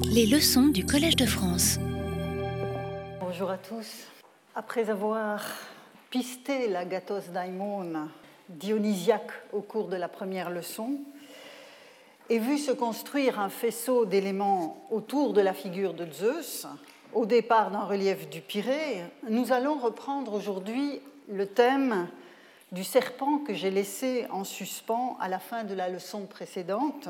Les leçons du Collège de France. Bonjour à tous. Après avoir pisté la gatos daimon dionysiaque au cours de la première leçon et vu se construire un faisceau d'éléments autour de la figure de Zeus, au départ d'un relief du Pirée, nous allons reprendre aujourd'hui le thème du serpent que j'ai laissé en suspens à la fin de la leçon précédente.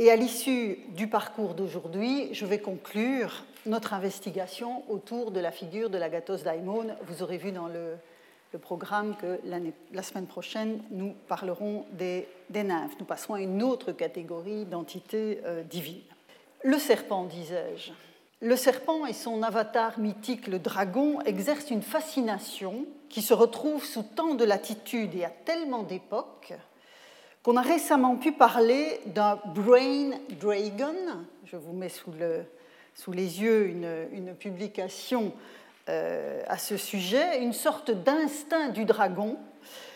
Et à l'issue du parcours d'aujourd'hui, je vais conclure notre investigation autour de la figure de l'agathos daimon. Vous aurez vu dans le, programme que la semaine prochaine, nous parlerons des, nymphes. Nous passerons à une autre catégorie d'entités euh, divines. Le serpent, disais-je. Le serpent et son avatar mythique, le dragon, exercent une fascination qui se retrouve sous tant de latitudes et à tellement d'époques qu'on a récemment pu parler d'un brain dragon. Je vous mets sous, les yeux une, publication euh, à ce sujet, une sorte d'instinct du dragon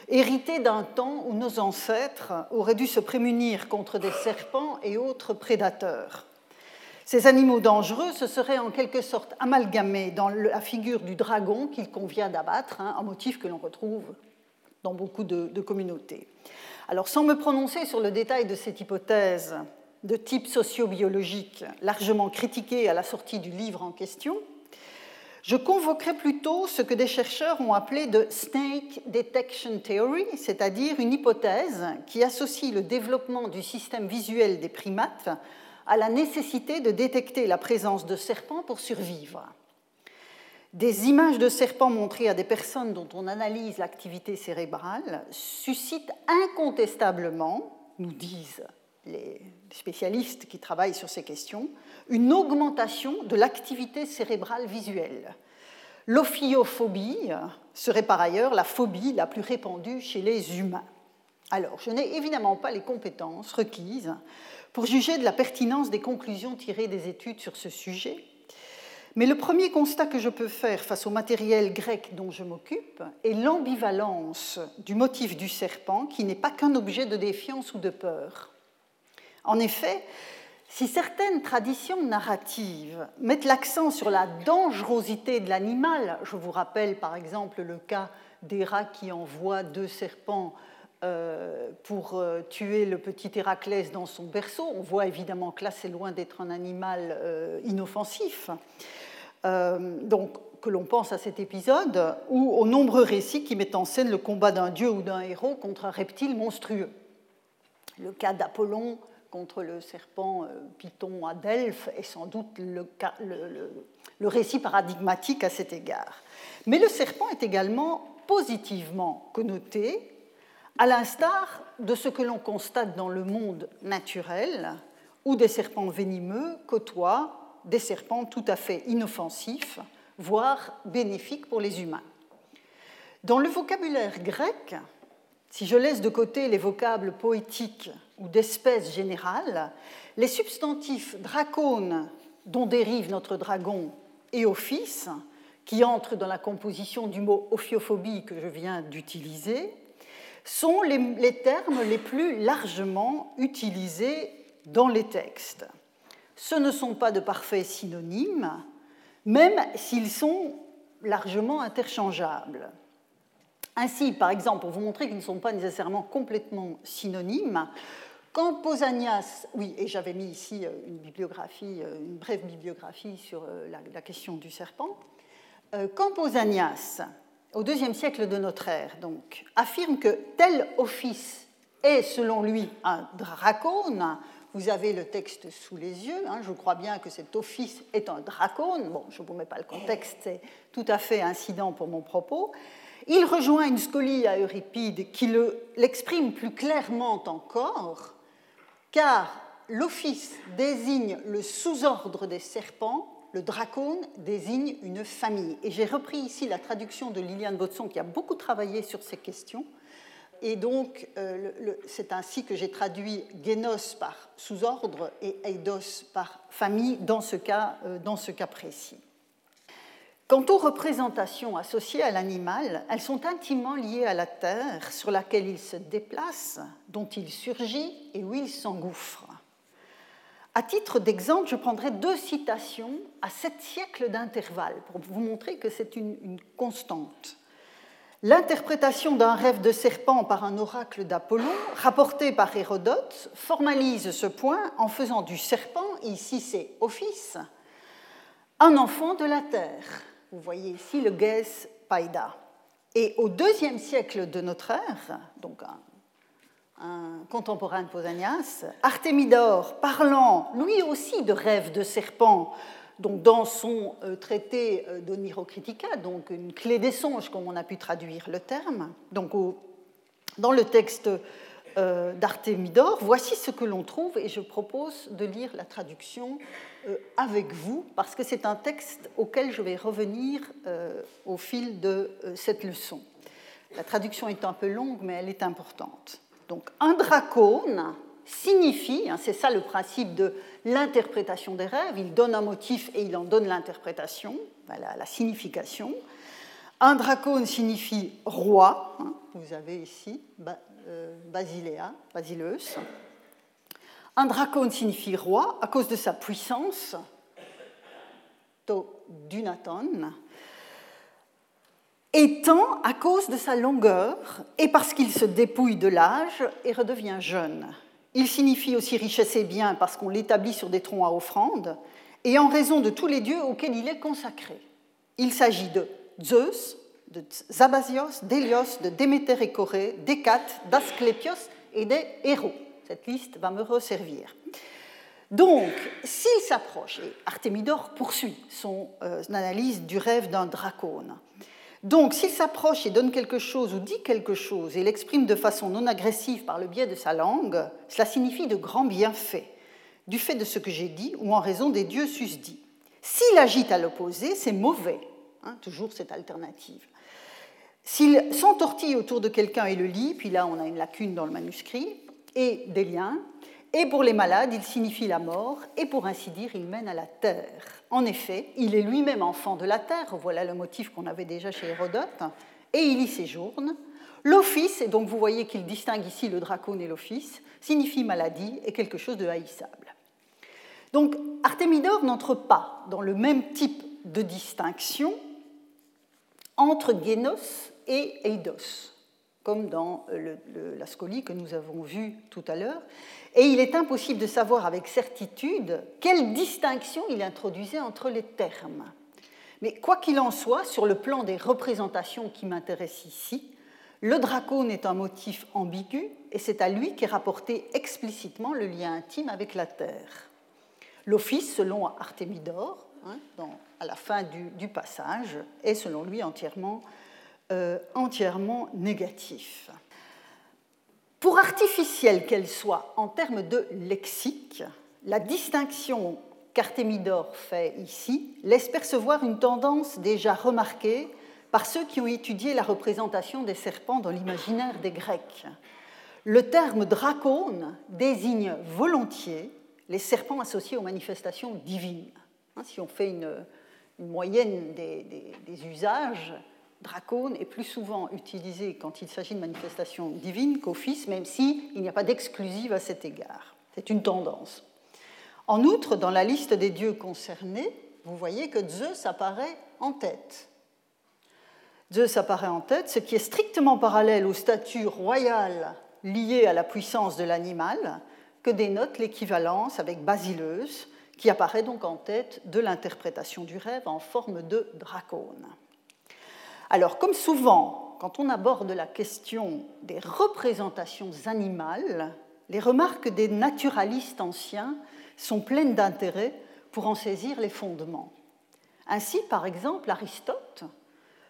hérité d'un temps où nos ancêtres auraient dû se prémunir contre des serpents et autres prédateurs. Ces animaux dangereux se seraient en quelque sorte amalgamés dans la figure du dragon qu'il convient d'abattre, hein, un motif que l'on retrouve dans beaucoup de, communautés. Alors, sans me prononcer sur le détail de cette hypothèse de type sociobiologique largement critiquée à la sortie du livre en question, je convoquerai plutôt ce que des chercheurs ont appelé de Snake Detection Theory, c'est-à-dire une hypothèse qui associe le développement du système visuel des primates à la nécessité de détecter la présence de serpents pour survivre. Des images de serpents montrées à des personnes dont on analyse l'activité cérébrale suscitent incontestablement, nous disent les spécialistes qui travaillent sur ces questions, une augmentation de l'activité cérébrale visuelle. L'ophiophobie serait par ailleurs la phobie la plus répandue chez les humains. Alors, je n'ai évidemment pas les compétences requises pour juger de la pertinence des conclusions tirées des études sur ce sujet. Mais le premier constat que je peux faire face au matériel grec dont je m'occupe est l'ambivalence du motif du serpent qui n'est pas qu'un objet de défiance ou de peur. En effet, si certaines traditions narratives mettent l'accent sur la dangerosité de l'animal, je vous rappelle par exemple le cas d'Héra qui envoie deux serpents euh, pour euh, tuer le petit Héraclès dans son berceau. On voit évidemment que là, c'est loin d'être un animal euh, inoffensif. Donc, que l'on pense à cet épisode, ou aux nombreux récits qui mettent en scène le combat d'un dieu ou d'un héros contre un reptile monstrueux. Le cas d'Apollon contre le serpent Python à Delphes est sans doute le, le récit paradigmatique à cet égard. Mais le serpent est également positivement connoté à l'instar de ce que l'on constate dans le monde naturel, où des serpents venimeux côtoient des serpents tout à fait inoffensifs, voire bénéfiques pour les humains. Dans le vocabulaire grec, si je laisse de côté les vocables poétiques ou d'espèce générale, les substantifs dracone, dont dérive notre dragon, et office, qui entrent dans la composition du mot ophiophobie que je viens d'utiliser, sont les, termes les plus largement utilisés dans les textes. Ce ne sont pas de parfaits synonymes, même s'ils sont largement interchangeables. Ainsi, par exemple, pour vous montrer qu'ils ne sont pas nécessairement complètement synonymes, quand Pausanias, oui, et j'avais mis ici euh, une bibliographie, euh, une brève bibliographie sur euh, la, question du serpent, quand Pausanias au deuxième siècle de notre ère, donc, affirme que tel office est, selon lui, un dracone. Vous avez le texte sous les yeux. Hein, je crois bien que cet office est un dracone. Bon, je ne vous mets pas le contexte, c'est tout à fait incident pour mon propos. Il rejoint une scolie à Euripide qui l'exprime plus clairement encore, car l'office désigne le sous-ordre des serpents le dracone désigne une famille. Et j'ai repris ici la traduction de Liliane Botson qui a beaucoup travaillé sur ces questions. Et donc, euh, c'est ainsi que j'ai traduit génos par sous-ordre et eidos par famille dans ce cas, euh, dans ce cas précis. Quant aux représentations associées à l'animal, elles sont intimement liées à la terre sur laquelle il se déplace, dont il surgit et où il s'engouffre. À titre d'exemple, je prendrai deux citations à sept siècles d'intervalle pour vous montrer que c'est une, une, constante. L'interprétation d'un rêve de serpent par un oracle d'Apollon, rapporté par Hérodote, formalise ce point en faisant du serpent, ici c'est Ophis, un enfant de la terre. Vous voyez ici le Ges Païda. Et au deuxième siècle de notre ère, donc un un contemporain de Pausanias, Artémidore, parlant lui aussi de rêve de serpent, donc dans son euh, traité euh, d'Onirocritica, donc une clé des songes, comme on a pu traduire le terme, donc dans le texte euh, voici ce que l'on trouve, et je propose de lire la traduction avec vous, parce que c'est un texte auquel je vais revenir au fil de cette leçon. La traduction est un peu longue, mais elle est importante. Donc un dracone signifie, hein, c'est ça le principe de l'interprétation des rêves, il donne un motif et il en donne l'interprétation, la, signification. Un dracone signifie roi, hein, vous avez ici euh, Basiléa, Basileus. Un dracone signifie roi à cause de sa puissance, to dunaton, étant à cause de sa longueur et parce qu'il se dépouille de l'âge et redevient jeune. Il signifie aussi richesse et bien parce qu'on l'établit sur des troncs à offrande et en raison de tous les dieux auxquels il est consacré. Il s'agit de Zeus, de Zabasios, d'Hélios, de Déméter et Corée, d'Hécate, d'Asclépios et des héros. Cette liste va me resservir. Donc, s'il s'approche, et Artémidore poursuit son euh, analyse du rêve d'un dracone, donc, s'il s'approche et donne quelque chose ou dit quelque chose et l'exprime de façon non agressive par le biais de sa langue, cela signifie de grands bienfaits, du fait de ce que j'ai dit ou en raison des dieux susdits. S'il agite à l'opposé, c'est mauvais, hein, toujours cette alternative. S'il s'entortille autour de quelqu'un et le lit, puis là on a une lacune dans le manuscrit, et des liens, et pour les malades, il signifie la mort, et pour ainsi dire, il mène à la terre. En effet, il est lui-même enfant de la terre, voilà le motif qu'on avait déjà chez Hérodote, et il y séjourne. L'office, et donc vous voyez qu'il distingue ici le dracone et l'office, signifie maladie et quelque chose de haïssable. Donc Artémidore n'entre pas dans le même type de distinction entre Génos et Eidos comme dans la scolie que nous avons vue tout à l'heure, et il est impossible de savoir avec certitude quelle distinction il introduisait entre les termes. Mais quoi qu'il en soit, sur le plan des représentations qui m'intéressent ici, le dracone est un motif ambigu et c'est à lui qu'est rapporté explicitement le lien intime avec la terre. L'office, selon Artémidore, hein, à la fin du, passage, est selon lui entièrement euh, entièrement négatif. Pour artificielle qu'elle soit en termes de lexique, la distinction qu'Artémidore fait ici laisse percevoir une tendance déjà remarquée par ceux qui ont étudié la représentation des serpents dans l'imaginaire des Grecs. Le terme dracone désigne volontiers les serpents associés aux manifestations divines. Hein, si on fait une, moyenne des usages, dracone est plus souvent utilisé quand il s'agit de manifestations divines qu'office, même s'il n'y a pas d'exclusive à cet égard. C'est une tendance. En outre, dans la liste des dieux concernés, vous voyez que Zeus apparaît en tête. Zeus apparaît en tête, ce qui est strictement parallèle au statut royal lié à la puissance de l'animal, que dénote l'équivalence avec Basileus, qui apparaît donc en tête de l'interprétation du rêve en forme de dracone. Alors, comme souvent, quand on aborde la question des représentations animales, les remarques des naturalistes anciens sont pleines d'intérêt pour en saisir les fondements. Ainsi, par exemple, Aristote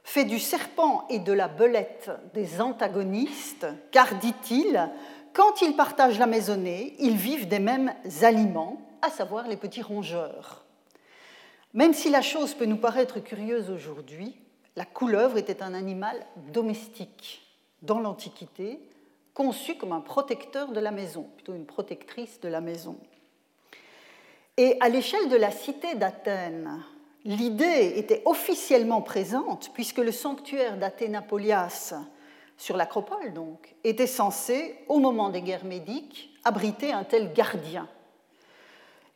fait du serpent et de la belette des antagonistes, car, dit-il, quand ils partagent la maisonnée, ils vivent des mêmes aliments, à savoir les petits rongeurs. Même si la chose peut nous paraître curieuse aujourd'hui, la couleuvre était un animal domestique dans l'Antiquité, conçu comme un protecteur de la maison, plutôt une protectrice de la maison. Et à l'échelle de la cité d'Athènes, l'idée était officiellement présente puisque le sanctuaire d'Athénapolias sur l'acropole donc était censé, au moment des guerres médiques, abriter un tel gardien.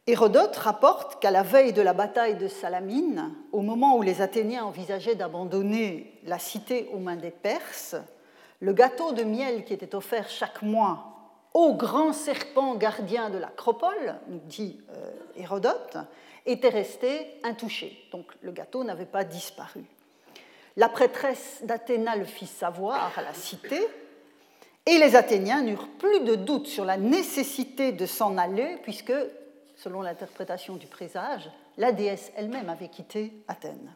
Hérodote rapporte qu'à la veille de la bataille de Salamine, au moment où les Athéniens envisageaient d'abandonner la cité aux mains des Perses, le gâteau de miel qui était offert chaque mois au grand serpent gardien de l'acropole, nous dit euh, Hérodote, était resté intouché. Donc le gâteau n'avait pas disparu. La prêtresse d'Athéna le fit savoir à la cité, et les Athéniens n'eurent plus de doute sur la nécessité de s'en aller, puisque, selon l'interprétation du présage, la déesse elle-même avait quitté Athènes.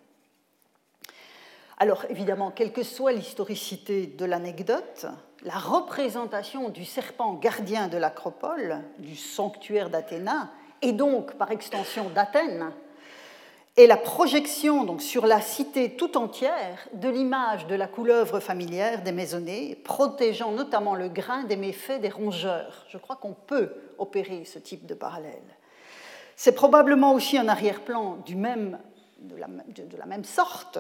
Alors évidemment, quelle que soit l'historicité de l'anecdote, la représentation du serpent gardien de l'acropole, du sanctuaire d'Athéna, et donc par extension d'Athènes, est la projection donc, sur la cité tout entière de l'image de la couleuvre familière des maisonnées, protégeant notamment le grain des méfaits des rongeurs. Je crois qu'on peut opérer ce type de parallèle. C'est probablement aussi un arrière-plan de, la même sorte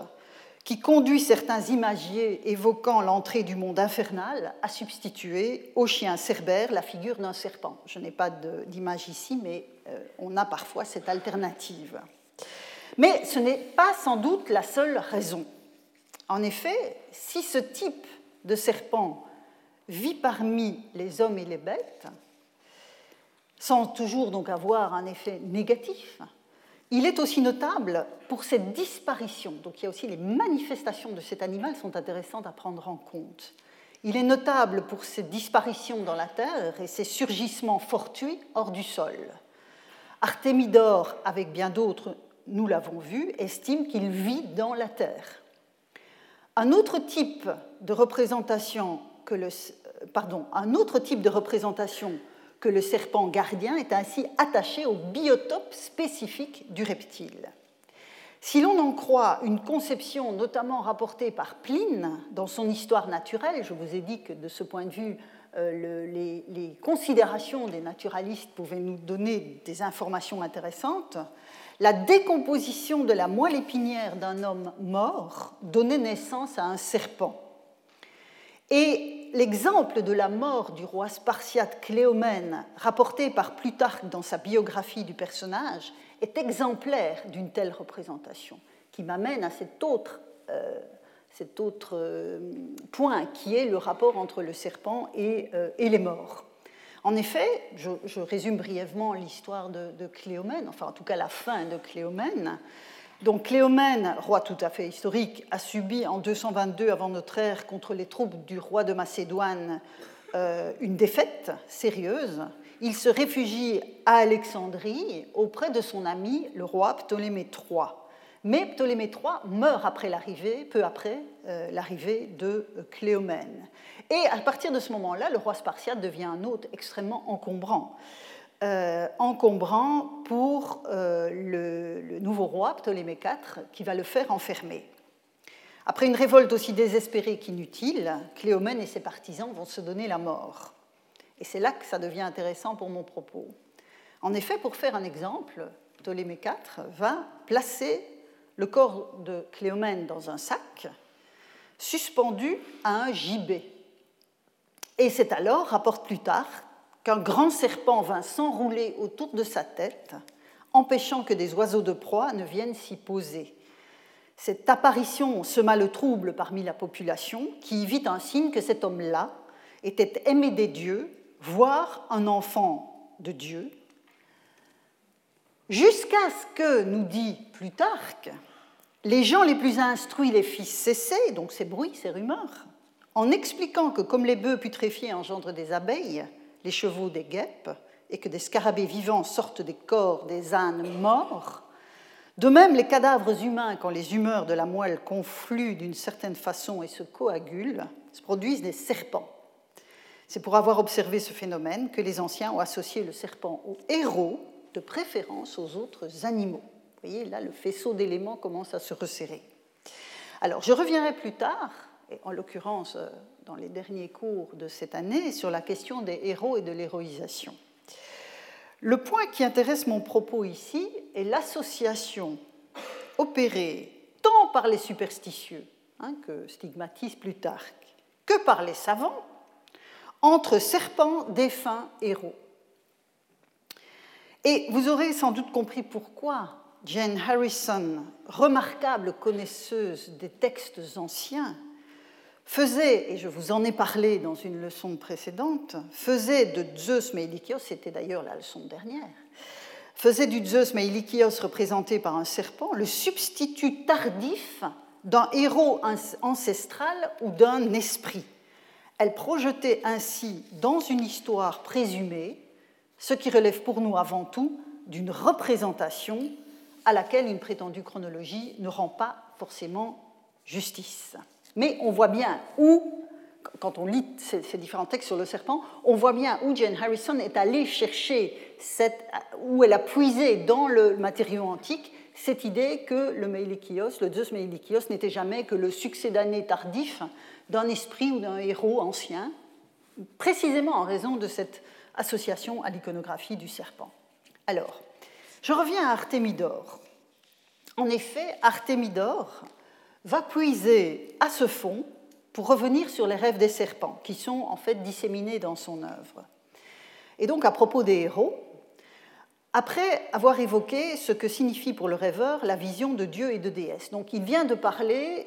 qui conduit certains imagiers évoquant l'entrée du monde infernal à substituer au chien cerbère la figure d'un serpent. Je n'ai pas d'image ici, mais euh, on a parfois cette alternative. Mais ce n'est pas sans doute la seule raison. En effet, si ce type de serpent vit parmi les hommes et les bêtes, sans toujours donc avoir un effet négatif, il est aussi notable pour cette disparition. Donc il y a aussi les manifestations de cet animal sont intéressantes à prendre en compte. Il est notable pour cette disparition dans la terre et ses surgissements fortuits hors du sol. Artémidore, avec bien d'autres, nous l'avons vu, estime qu'il vit dans la terre. Un autre type de représentation que le, pardon, un autre type de représentation que le serpent gardien est ainsi attaché au biotope spécifique du reptile. Si l'on en croit une conception notamment rapportée par Pline dans son histoire naturelle, je vous ai dit que de ce point de vue, euh, les, les, considérations des naturalistes pouvaient nous donner des informations intéressantes, la décomposition de la moelle épinière d'un homme mort donnait naissance à un serpent. Et l'exemple de la mort du roi spartiate Cléomène, rapporté par Plutarque dans sa biographie du personnage, est exemplaire d'une telle représentation, qui m'amène à cet autre, euh, euh, point qui est le rapport entre le serpent et, euh, les morts. En effet, je, résume brièvement l'histoire de, de, Cléomène, enfin en tout cas la fin de Cléomène. Donc Cléomène, roi tout à fait historique, a subi en 222 avant notre ère contre les troupes du roi de Macédoine euh, une défaite sérieuse. Il se réfugie à Alexandrie auprès de son ami le roi Ptolémée III. Mais Ptolémée III meurt après l'arrivée, peu après euh, l'arrivée de Cléomène. Et à partir de ce moment-là, le roi spartiate devient un hôte extrêmement encombrant. Euh, encombrant pour euh, le, nouveau roi, Ptolémée IV, qui va le faire enfermer. Après une révolte aussi désespérée qu'inutile, Cléomène et ses partisans vont se donner la mort. Et c'est là que ça devient intéressant pour mon propos. En effet, pour faire un exemple, Ptolémée IV va placer le corps de Cléomène dans un sac, suspendu à un gibet. Et c'est alors, rapporte plus tard, qu'un grand serpent vint s'enrouler autour de sa tête, empêchant que des oiseaux de proie ne viennent s'y poser. Cette apparition sema le trouble parmi la population, qui y vit un signe que cet homme-là était aimé des dieux, voire un enfant de Dieu, jusqu'à ce que, nous dit Plutarque, les gens les plus instruits les fissent cesser, donc ces bruits, ces rumeurs, en expliquant que comme les bœufs putréfiés engendrent des abeilles, les chevaux des guêpes et que des scarabées vivants sortent des corps des ânes morts, de même les cadavres humains, quand les humeurs de la moelle confluent d'une certaine façon et se coagulent, se produisent des serpents. C'est pour avoir observé ce phénomène que les anciens ont associé le serpent au héros, de préférence aux autres animaux. Vous voyez, là, le faisceau d'éléments commence à se resserrer. Alors, je reviendrai plus tard, et en l'occurrence euh, dans les derniers cours de cette année sur la question des héros et de l'héroïsation. Le point qui intéresse mon propos ici est l'association opérée tant par les superstitieux, hein, que stigmatise Plutarque, que par les savants, entre serpents, défunts, héros. Et vous aurez sans doute compris pourquoi Jane Harrison, remarquable connaisseuse des textes anciens, faisait, et je vous en ai parlé dans une leçon précédente, faisait de Zeus Meilikios, c'était d'ailleurs la leçon dernière, faisait du Zeus Meilikios représenté par un serpent le substitut tardif d'un héros ancestral ou d'un esprit. Elle projetait ainsi dans une histoire présumée ce qui relève pour nous avant tout d'une représentation à laquelle une prétendue chronologie ne rend pas forcément justice. Mais on voit bien où, quand on lit ces, différents textes sur le serpent, on voit bien où Jane Harrison est allée chercher, cette, où elle a puisé dans le matériau antique cette idée que le Meilikios, le Zeus Meilikios, n'était jamais que le succédané tardif d'un esprit ou d'un héros ancien, précisément en raison de cette association à l'iconographie du serpent. Alors, je reviens à Artémidore. En effet, Artémidore va puiser à ce fond pour revenir sur les rêves des serpents, qui sont en fait disséminés dans son œuvre. Et donc, à propos des héros, après avoir évoqué ce que signifie pour le rêveur la vision de Dieu et de déesse. Donc, il vient de parler,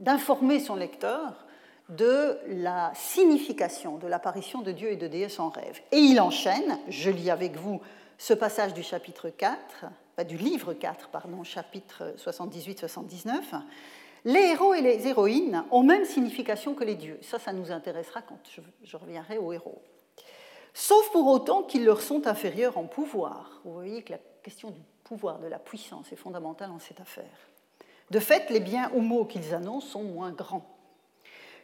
d'informer son lecteur de la signification de l'apparition de Dieu et de déesse en rêve. Et il enchaîne, je lis avec vous ce passage du chapitre 4, du livre 4, pardon, chapitre 78-79. Les héros et les héroïnes ont même signification que les dieux. Ça, ça nous intéressera quand je, reviendrai aux héros. Sauf pour autant qu'ils leur sont inférieurs en pouvoir. Vous voyez que la question du pouvoir, de la puissance est fondamentale en cette affaire. De fait, les biens ou maux qu'ils annoncent sont moins grands.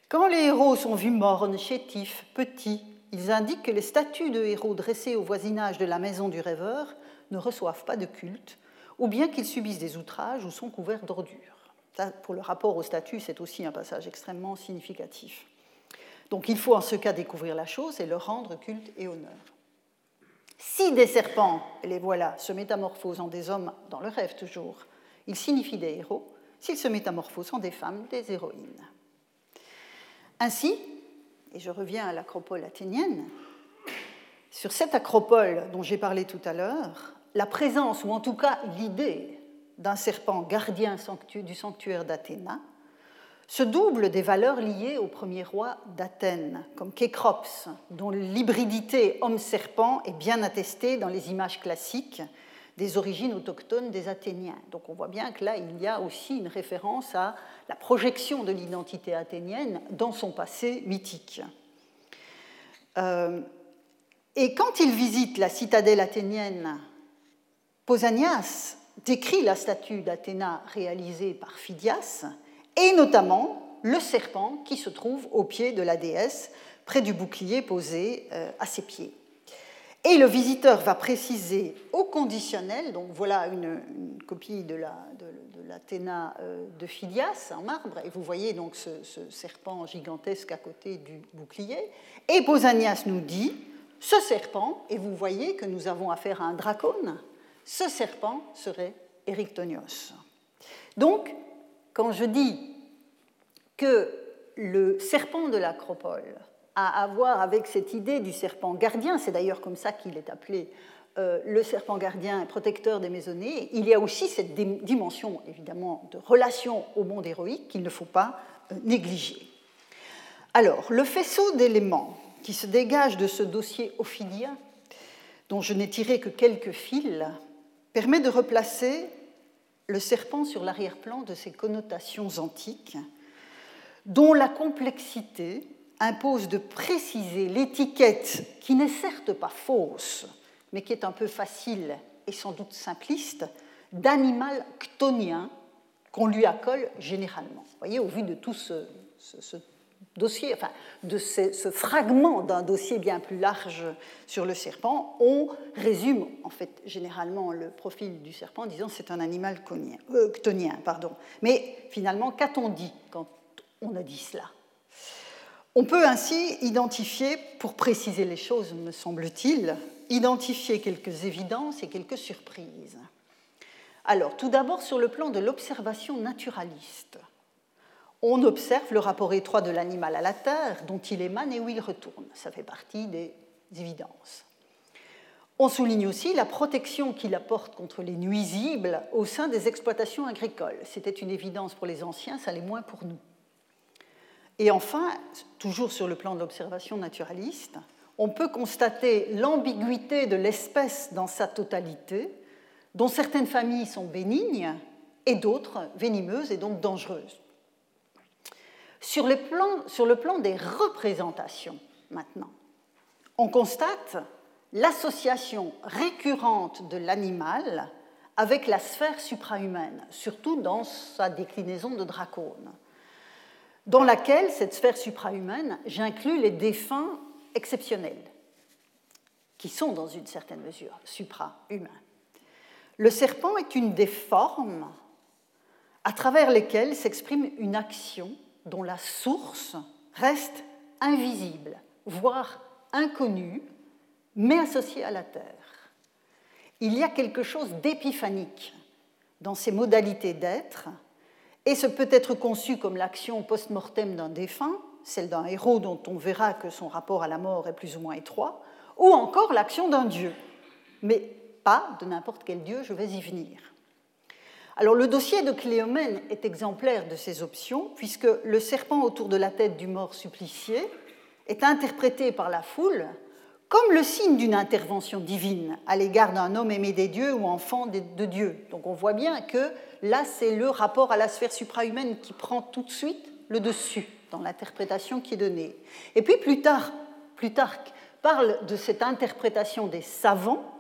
Quand les héros sont vus mornes, chétifs, petits, ils indiquent que les statues de héros dressées au voisinage de la maison du rêveur ne reçoivent pas de culte, ou bien qu'ils subissent des outrages ou sont couverts d'ordures. Pour le rapport aux statues, c'est aussi un passage extrêmement significatif. Donc il faut en ce cas découvrir la chose et leur rendre culte et honneur. Si des serpents, les voilà, se métamorphosent en des hommes dans le rêve toujours, ils signifient des héros. S'ils se métamorphosent en des femmes, des héroïnes. Ainsi, et je reviens à l'acropole athénienne, sur cette acropole dont j'ai parlé tout à l'heure, la présence, ou en tout cas l'idée d'un serpent gardien du sanctuaire d'Athéna, se double des valeurs liées au premier roi d'Athènes, comme Kécrops, dont l'hybridité homme-serpent est bien attestée dans les images classiques des origines autochtones des Athéniens. Donc on voit bien que là, il y a aussi une référence à la projection de l'identité athénienne dans son passé mythique. Euh, et quand il visite la citadelle athénienne, Pausanias décrit la statue d'Athéna réalisée par Phidias, et notamment le serpent qui se trouve au pied de la déesse, près du bouclier posé euh, à ses pieds. Et le visiteur va préciser au conditionnel, donc voilà une, copie de l'Athéna la, de, euh, de, Phidias en marbre, et vous voyez donc ce, serpent gigantesque à côté du bouclier. Et Pausanias nous dit, ce serpent, et vous voyez que nous avons affaire à un dracone, ce serpent serait Érictonios. Donc, quand je dis que le serpent de l'acropole à avoir avec cette idée du serpent gardien, c'est d'ailleurs comme ça qu'il est appelé euh, le serpent gardien protecteur des maisonnées, il y a aussi cette dimension évidemment de relation au monde héroïque qu'il ne faut pas euh, négliger. Alors, le faisceau d'éléments qui se dégage de ce dossier ophidien, dont je n'ai tiré que quelques fils, permet de replacer le serpent sur l'arrière-plan de ses connotations antiques, dont la complexité impose de préciser l'étiquette qui n'est certes pas fausse, mais qui est un peu facile et sans doute simpliste, d'animal chtonien qu'on lui accole généralement. Voyez, au vu de tout ce, dossier, enfin, de ce, fragment d'un dossier bien plus large sur le serpent, on résume en fait généralement le profil du serpent en disant c'est un animal euh, chtonien. Pardon. Mais finalement, qu'a-t-on dit quand on a dit cela? On peut ainsi identifier, pour préciser les choses, me semble-t-il, identifier quelques évidences et quelques surprises. Alors, tout d'abord, sur le plan de l'observation naturaliste, on observe le rapport étroit de l'animal à la terre, dont il émane et où il retourne. Ça fait partie des évidences. On souligne aussi la protection qu'il apporte contre les nuisibles au sein des exploitations agricoles. C'était une évidence pour les anciens, ça l'est moins pour nous. Et enfin, toujours sur le plan de l'observation naturaliste, on peut constater l'ambiguïté de l'espèce dans sa totalité, dont certaines familles sont bénignes et d'autres venimeuses et donc dangereuses. Sur le, plan, des représentations, maintenant, on constate l'association récurrente de l'animal avec la sphère suprahumaine, surtout dans sa déclinaison de dracone, dans laquelle cette sphère suprahumaine, j'inclus les défunts exceptionnels, qui sont dans une certaine mesure suprahumains. Le serpent est une des formes à travers lesquelles s'exprime une action dont la source reste invisible, voire inconnue, mais associée à la Terre. Il y a quelque chose d'épiphanique dans ces modalités d'être, et ce peut être conçu comme l'action post-mortem d'un défunt, celle d'un héros dont on verra que son rapport à la mort est plus ou moins étroit, ou encore l'action d'un dieu, mais pas de n'importe quel dieu, je vais y venir. Alors le dossier de Cléomène est exemplaire de ces options, puisque le serpent autour de la tête du mort supplicié est interprété par la foule comme le signe d'une intervention divine à l'égard d'un homme aimé des dieux ou enfant de Dieu. Donc on voit bien que là, c'est le rapport à la sphère suprahumaine qui prend tout de suite le dessus dans l'interprétation qui est donnée. Et puis Plutarque parle de cette interprétation des savants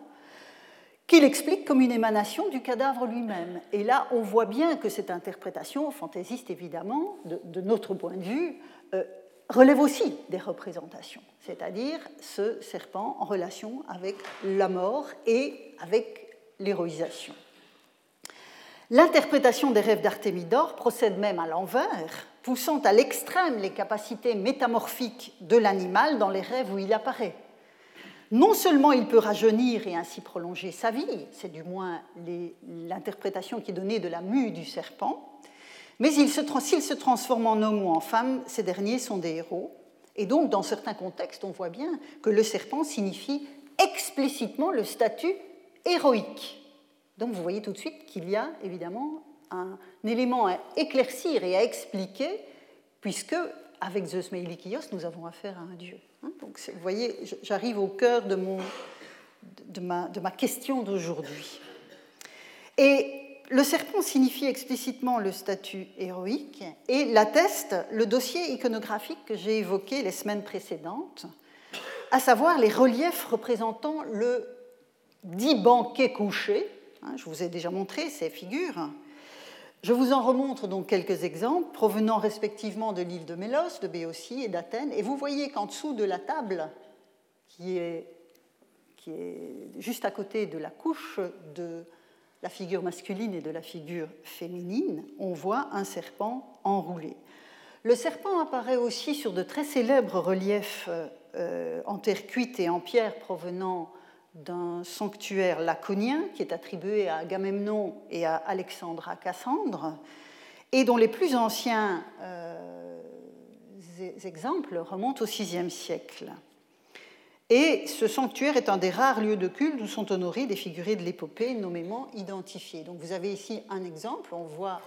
qu'il explique comme une émanation du cadavre lui-même. Et là, on voit bien que cette interprétation, fantaisiste évidemment, de, notre point de vue, euh, relève aussi des représentations, c'est-à-dire ce serpent en relation avec la mort et avec l'héroïsation. L'interprétation des rêves d'Artémidore procède même à l'envers, poussant à l'extrême les capacités métamorphiques de l'animal dans les rêves où il apparaît. Non seulement il peut rajeunir et ainsi prolonger sa vie, c'est du moins l'interprétation qui est donnée de la mue du serpent, mais s'il se, transforme en homme ou en femme, ces derniers sont des héros. Et donc, dans certains contextes, on voit bien que le serpent signifie explicitement le statut héroïque. Donc, vous voyez tout de suite qu'il y a évidemment un élément à éclaircir et à expliquer, puisque avec Zeus Meilikios, nous avons affaire à un dieu. Hein. Donc, vous voyez, j'arrive au cœur de, ma question d'aujourd'hui. Et le serpent signifie explicitement le statut héroïque et l'atteste le dossier iconographique que j'ai évoqué les semaines précédentes, à savoir les reliefs représentant le dit banquet couché. Hein, je vous ai déjà montré ces figures. Je vous en remontre donc quelques exemples provenant respectivement de l'île de Mélos, de Béotie et d'Athènes. Et vous voyez qu'en dessous de la table, qui est, juste à côté de la couche de la figure masculine et de la figure féminine, on voit un serpent enroulé. Le serpent apparaît aussi sur de très célèbres reliefs euh, en terre cuite et en pierre provenant d'un sanctuaire laconien qui est attribué à Agamemnon et à Alexandre à Cassandre, et dont les plus anciens euh, exemples remontent au VIe siècle. Et ce sanctuaire est un des rares lieux de culte où sont honorés des figurés de l'épopée nommément identifiés. Donc vous avez ici un exemple, on voit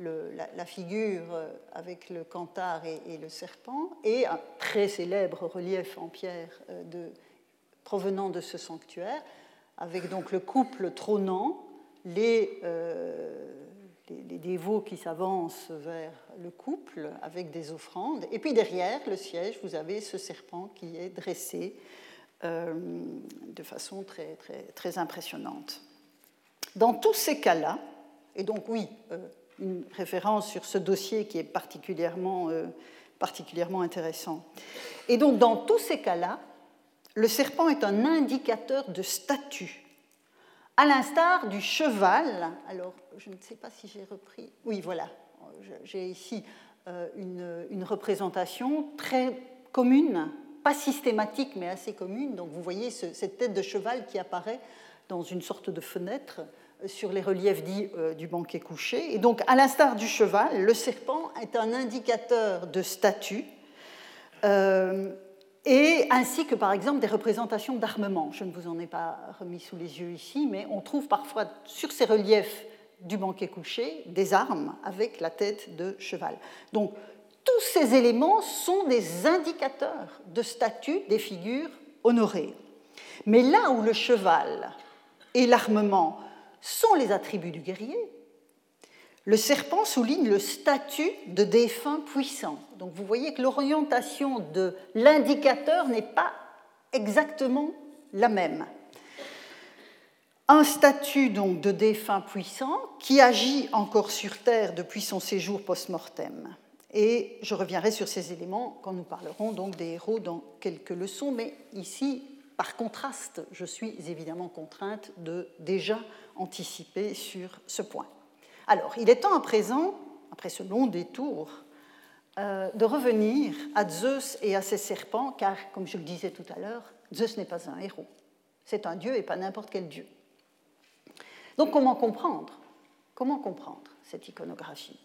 la, figure euh, avec le cantar et, le serpent, et un très célèbre relief en pierre euh, de, provenant de ce sanctuaire, avec donc le couple trônant, les, euh, les dévots qui s'avancent vers le couple avec des offrandes, et puis derrière le siège, vous avez ce serpent qui est dressé euh, de façon très, très, impressionnante. Dans tous ces cas-là, et donc oui, euh, une référence sur ce dossier qui est particulièrement, particulièrement intéressant. Et donc dans tous ces cas-là, le serpent est un indicateur de statut, à l'instar du cheval. Alors, je ne sais pas si j'ai repris. Oui, voilà. J'ai ici une, une représentation très commune pas systématique mais assez commune. Donc vous voyez cette tête de cheval qui apparaît dans une sorte de fenêtre euh, sur les reliefs dits euh, du banquet couché. Et donc, à l'instar du cheval, le serpent est un indicateur de statut. Euh, et ainsi que par exemple des représentations d'armement. Je ne vous en ai pas remis sous les yeux ici, mais on trouve parfois sur ces reliefs du banquet couché des armes avec la tête de cheval. Donc tous ces éléments sont des indicateurs de statut des figures honorées. Mais là où le cheval et l'armement sont les attributs du guerrier, le serpent souligne le statut de défunt puissant. Donc vous voyez que l'orientation de l'indicateur n'est pas exactement la même. Un statut donc de défunt puissant qui agit encore sur Terre depuis son séjour post-mortem. Et je reviendrai sur ces éléments quand nous parlerons donc des héros dans quelques leçons, mais ici, par contraste, je suis évidemment contrainte de déjà anticiper sur ce point. Alors, il est temps à présent, après ce long détour, euh, de revenir à Zeus et à ses serpents, car, comme je le disais tout à l'heure, Zeus n'est pas un héros. C'est un dieu et pas n'importe quel dieu. Donc, comment comprendre Comment comprendre cette iconographie?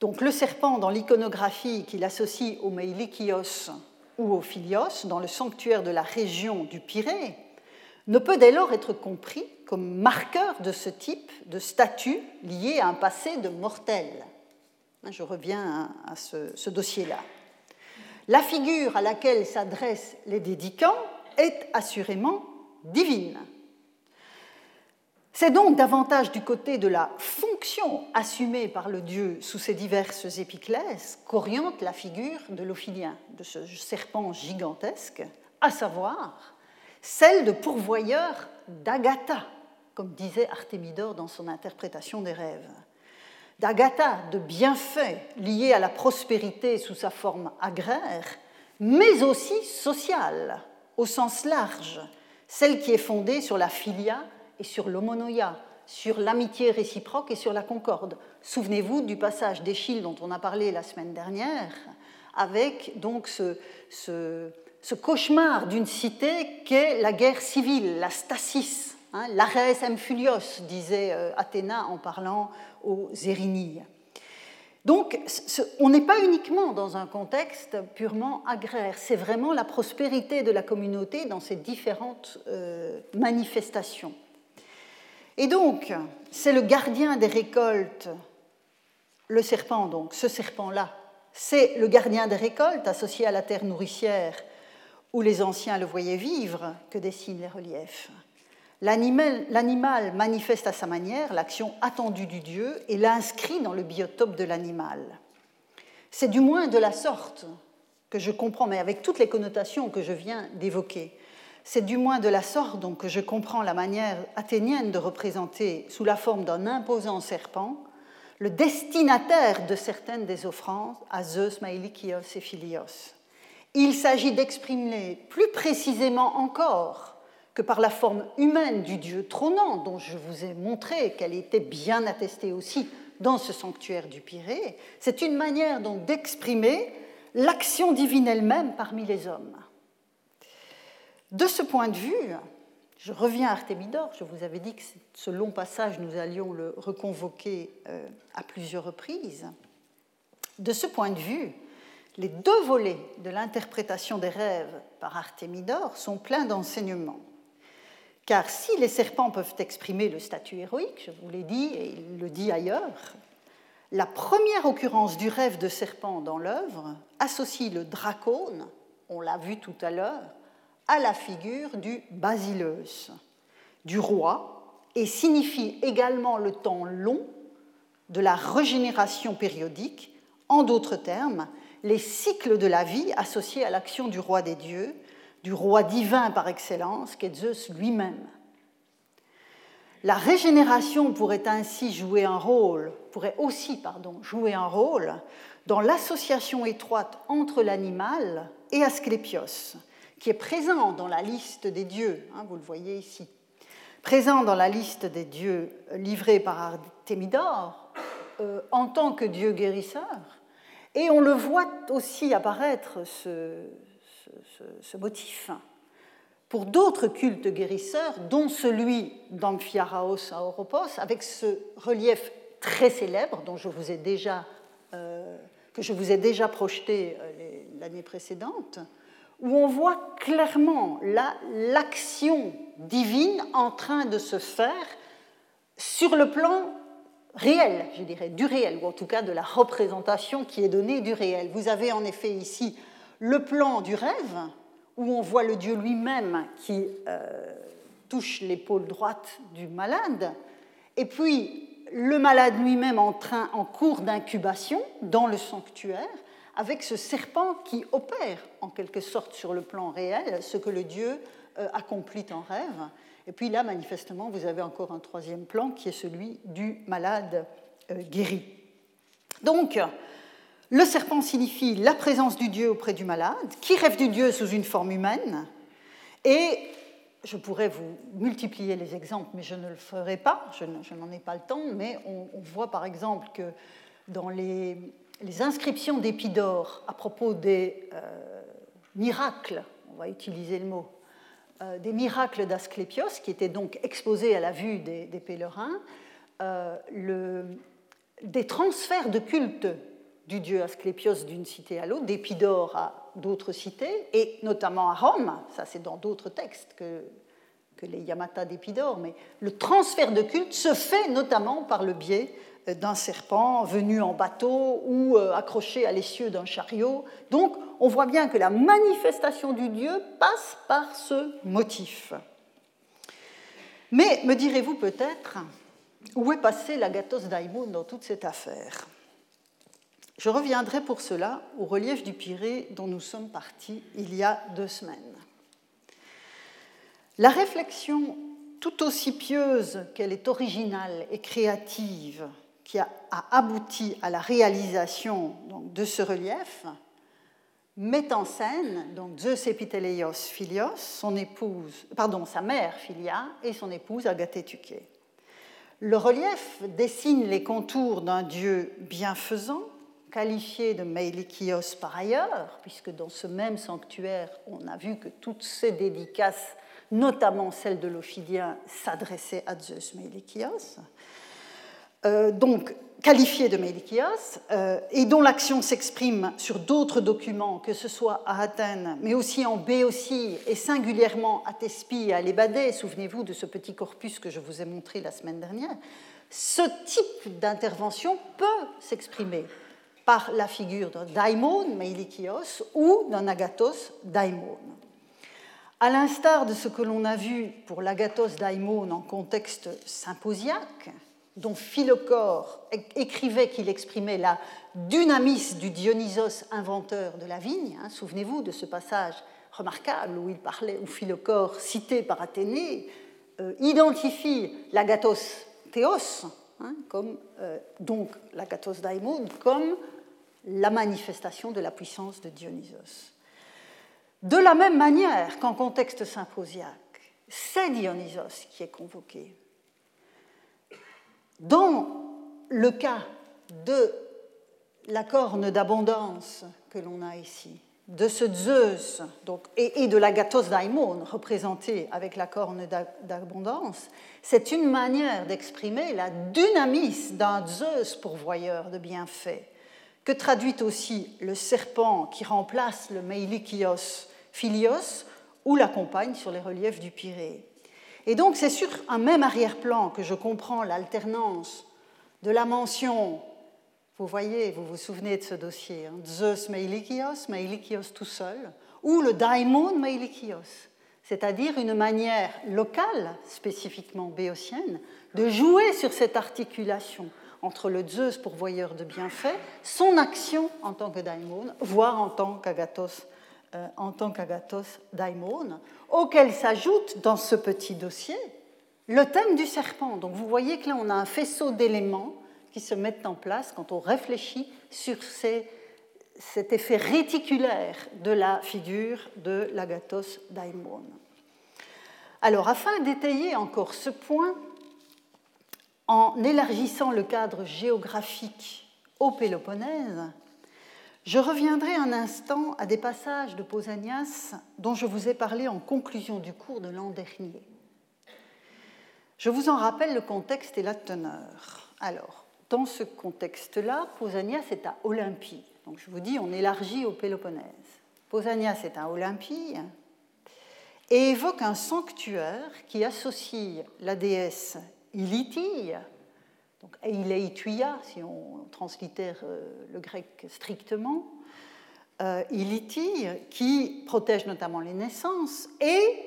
Donc, le serpent, dans l'iconographie qu'il associe au Meilikios ou au Philios, dans le sanctuaire de la région du Pirée, ne peut dès lors être compris comme marqueur de ce type de statut lié à un passé de mortel. Je reviens à ce, dossier-là. La figure à laquelle s'adressent les dédicants est assurément divine. C'est donc davantage du côté de la fonction assumée par le dieu sous ses diverses épiclèses qu'oriente la figure de l'ophilien, de ce serpent gigantesque, à savoir celle de pourvoyeur d'Agatha, comme disait Artémidore dans son interprétation des rêves. D'Agatha, de bienfaits liés à la prospérité sous sa forme agraire, mais aussi sociale, au sens large, celle qui est fondée sur la filia et sur l'homonoia, sur l'amitié réciproque et sur la concorde. Souvenez-vous du passage d'Échille dont on a parlé la semaine dernière, avec donc ce cauchemar d'une cité qu'est la guerre civile, la stasis, hein, l'ares fulios, disait euh, Athéna en parlant aux Érinilles. Donc, on n'est pas uniquement dans un contexte purement agraire, c'est vraiment la prospérité de la communauté dans ses différentes euh, manifestations. Et donc, c'est le gardien des récoltes, le serpent, donc, ce serpent-là, c'est le gardien des récoltes associé à la terre nourricière où les anciens le voyaient vivre, que dessinent les reliefs. L'animal manifeste à sa manière l'action attendue du Dieu et l'inscrit dans le biotope de l'animal. C'est du moins de la sorte que je comprends, mais avec toutes les connotations que je viens d'évoquer, c'est du moins de la sorte donc, que je comprends la manière athénienne de représenter, sous la forme d'un imposant serpent, le destinataire de certaines des offrandes à Zeus, Maïlikios et Philios. Il s'agit d'exprimer plus précisément encore que par la forme humaine du Dieu trônant, dont je vous ai montré qu'elle était bien attestée aussi dans ce sanctuaire du Pirée, c'est une manière donc d'exprimer l'action divine elle-même parmi les hommes. De ce point de vue, je reviens à Artémidore, je vous avais dit que ce long passage, nous allions le reconvoquer euh, à plusieurs reprises. De ce point de vue, les deux volets de l'interprétation des rêves par Artémidore sont pleins d'enseignements. Car si les serpents peuvent exprimer le statut héroïque, je vous l'ai dit et il le dit ailleurs, la première occurrence du rêve de serpent dans l'œuvre associe le dracone, on l'a vu tout à l'heure, à la figure du basileus, du roi, et signifie également le temps long de la régénération périodique, en d'autres termes, les cycles de la vie associés à l'action du roi des dieux, du roi divin par excellence, qu'est Zeus lui-même. La régénération pourrait ainsi jouer un rôle, pourrait aussi pardon, jouer un rôle dans l'association étroite entre l'animal et Asclépios, qui est présent dans la liste des dieux, hein, vous le voyez ici, présent dans la liste des dieux livrés par Artémidore euh, en tant que dieu guérisseur, et on le voit aussi apparaître, ce, motif, pour d'autres cultes guérisseurs, dont celui d'Amphiaraos à Oropos, avec ce relief très célèbre dont je vous ai déjà, euh, que je vous ai déjà projeté euh, l'année précédente, où on voit clairement l'action divine en train de se faire sur le plan réel, je dirais, du réel, ou en tout cas de la représentation qui est donnée du réel. Vous avez en effet ici le plan du rêve, où on voit le Dieu lui-même qui euh, touche l'épaule droite du malade, et puis le malade lui-même en, train, en cours d'incubation dans le sanctuaire, avec ce serpent qui opère en quelque sorte sur le plan réel ce que le Dieu euh, accomplit en rêve. Et puis là, manifestement, vous avez encore un troisième plan qui est celui du malade euh, guéri. Donc, le serpent signifie la présence du Dieu auprès du malade, qui rêve du Dieu sous une forme humaine. Et je pourrais vous multiplier les exemples, mais je ne le ferai pas, je n'en ai pas le temps, mais on, voit par exemple que dans les, inscriptions d'Épidore à propos des euh, miracles, on va utiliser le mot, euh, des miracles d'Asclépios, qui étaient donc exposés à la vue des, pèlerins, euh, des transferts de culte du dieu Asclépios d'une cité à l'autre, d'Épidore à d'autres cités, et notamment à Rome, ça c'est dans d'autres textes que, les Yamata d'Épidore, mais le transfert de culte se fait notamment par le biais euh, d'un serpent venu en bateau ou euh, accroché à l'essieu d'un chariot. Donc on voit bien que la manifestation du Dieu passe par ce motif. Mais me direz-vous peut-être, où est passé l'agathos daimon dans toute cette affaire? Je reviendrai pour cela au relief du Pirée dont nous sommes partis il y a deux semaines. La réflexion tout aussi pieuse qu'elle est originale et créative qui a, abouti à la réalisation de ce relief met en scène donc Zeus Epiteleios Philios, sa mère Philia et son épouse Agathe Le relief dessine les contours d'un dieu bienfaisant qualifié de Meilikios par ailleurs, puisque dans ce même sanctuaire, on a vu que toutes ces dédicaces, notamment celle de l'Ophidien, s'adressaient à Zeus Meilikios. Euh, donc, qualifié de Meilikios, euh, et dont l'action s'exprime sur d'autres documents, que ce soit à Athènes, mais aussi en Béotie, et singulièrement à Thespie et à Lébadé, souvenez-vous de ce petit corpus que je vous ai montré la semaine dernière, ce type d'intervention peut s'exprimer par la figure d'un daimon, Meilikios, ou d'un agathos daimon. À l'instar de ce que l'on a vu pour l'agathos daimon en contexte symposiaque, dont Philocore écrivait qu'il exprimait la dynamis du Dionysos inventeur de la vigne. Hein, souvenez-vous de ce passage remarquable où il parlait, où Philocore, cité par Athénée, euh, identifie l'agathos théos, hein, comme, euh, donc l'agathos daimon, comme la manifestation de la puissance de Dionysos. De la même manière qu'en contexte symposiaque, c'est Dionysos qui est convoqué. Dans le cas de la corne d'abondance que l'on a ici, de ce Zeus donc, et, de l'agathos daimon représenté avec la corne d'abondance, c'est une manière d'exprimer la dynamis d'un Zeus pourvoyeur de bienfaits que traduit aussi le serpent qui remplace le Meilikios Philios ou l'accompagne sur les reliefs du Pirée. Et donc c'est sur un même arrière-plan que je comprends l'alternance de la mention, vous voyez, vous vous souvenez de ce dossier, hein, Zeus Meilikios, Meilikios tout seul, ou le Daimon Meilikios, c'est-à-dire une manière locale, spécifiquement béotienne, de jouer sur cette articulation entre le Zeus pourvoyeur de bienfaits, son action en tant que daimon, voire en tant qu'agathos euh, en tant qu'agathos daimon, auquel s'ajoute dans ce petit dossier le thème du serpent. Donc vous voyez que là on a un faisceau d'éléments qui se mettent en place quand on réfléchit sur cet effet réticulaire de la figure de l'agathos daimon. Alors afin d'étayer encore ce point, en élargissant le cadre géographique au Péloponnèse, je reviendrai un instant à des passages de Pausanias dont je vous ai parlé en conclusion du cours de l'an dernier. Je vous en rappelle le contexte et la teneur. Alors, dans ce contexte-là, Pausanias est à Olympie. Donc je vous dis, on élargit au Péloponnèse. Pausanias est un Olympie et évoque un sanctuaire qui associe la déesse Ilitille, donc Eileituia, si on translittère euh, le grec strictement, euh, qui protège notamment les naissances, et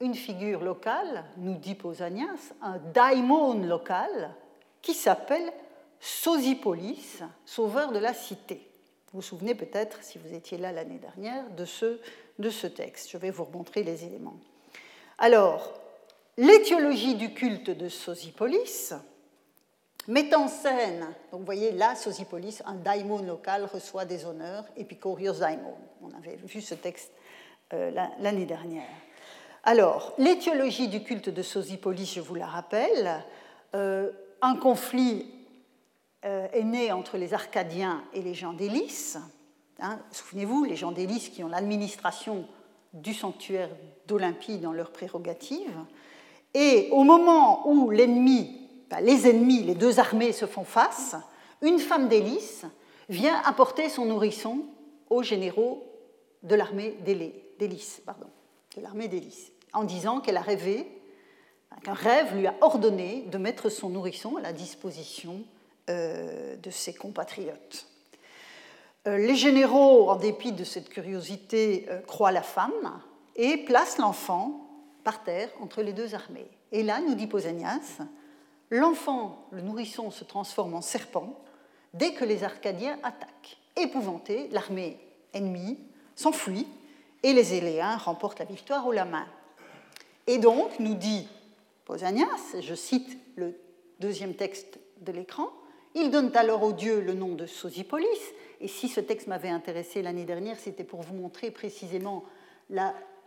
une figure locale, nous dit Pausanias, un daimon local qui s'appelle Sosipolis, sauveur de la cité. Vous vous souvenez peut-être, si vous étiez là l'année dernière, de ce, de ce texte. Je vais vous remontrer les éléments. Alors, l'étiologie du culte de Sosipolis met en scène, donc vous voyez là, Sosipolis, un daimon local reçoit des honneurs, Epicorios daimon. On avait vu ce texte euh, l'année dernière. Alors, l'étiologie du culte de Sosipolis, je vous la rappelle, euh, un conflit euh, est né entre les Arcadiens et les gens d'Hélice. Hein, souvenez-vous, les gens d'Hélice qui ont l'administration du sanctuaire d'Olympie dans leurs prérogatives. Et au moment où l'ennemi, les ennemis, les deux armées se font face, une femme d'Hélice vient apporter son nourrisson aux généraux de l'armée d'Hélice en disant qu'elle a rêvé, qu'un rêve lui a ordonné de mettre son nourrisson à la disposition euh, de ses compatriotes. Euh, les généraux, en dépit de cette curiosité, euh, croient la femme et placent l'enfant par terre entre les deux armées. Et là, nous dit Pausanias, l'enfant, le nourrisson, se transforme en serpent dès que les Arcadiens attaquent. Épouvantés, l'armée ennemie s'enfuit et les Éléens remportent la victoire au la main. Et donc, nous dit Je cite le deuxième texte de l'écran, il donne alors au dieu le nom de Sosipolis. Et si ce texte m'avait intéressé l'année dernière, c'était pour vous montrer précisément,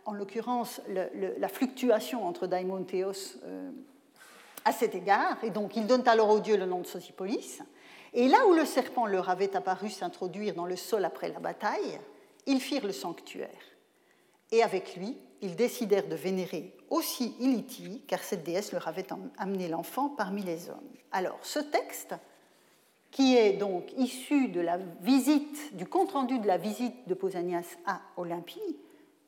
en l'occurrence, la fluctuation entre Daimon Théos euh, à cet égard. Et donc, il donne alors au dieu le nom de Sosipolis. Et là où le serpent leur avait apparu s'introduire dans le sol après la bataille, ils firent le sanctuaire. Et avec lui, ils décidèrent de vénérer aussi Iliti, car cette déesse leur avait amené l'enfant parmi les hommes. Alors, ce texte, qui est donc issu du compte-rendu de la visite de Pausanias à Olympie,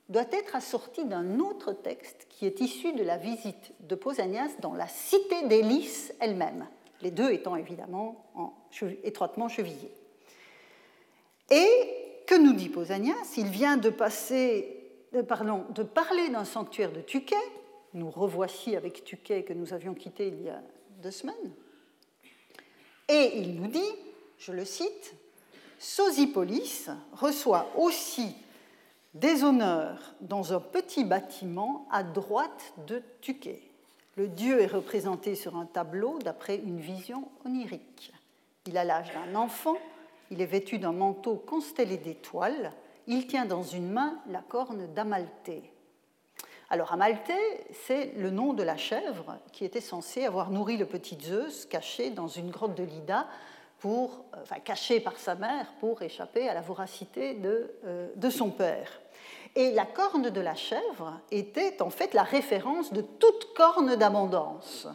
doit être assorti d'un autre texte qui est issu de la visite de Pausanias dans la cité d'Hélice elle-même, les deux étant évidemment étroitement chevillés. Et que nous dit Pausanias? Il vient de passer euh, de parler d'un sanctuaire de Tuquet, nous revoici avec Tuquet que nous avions quitté il y a deux semaines, et il nous dit, je le cite, Sosipolis reçoit aussi des honneurs dans un petit bâtiment à droite de Tuquet. Le dieu est représenté sur un tableau d'après une vision onirique. Il a l'âge d'un enfant, il est vêtu d'un manteau constellé d'étoiles, il tient dans une main la corne d'Amalthée. Alors Amalthée, c'est le nom de la chèvre qui était censée avoir nourri le petit Zeus caché dans une grotte de Lida, pour, euh, enfin, caché par sa mère pour échapper à la voracité de, euh, de son père. Et la corne de la chèvre était en fait la référence de toute corne d'abondance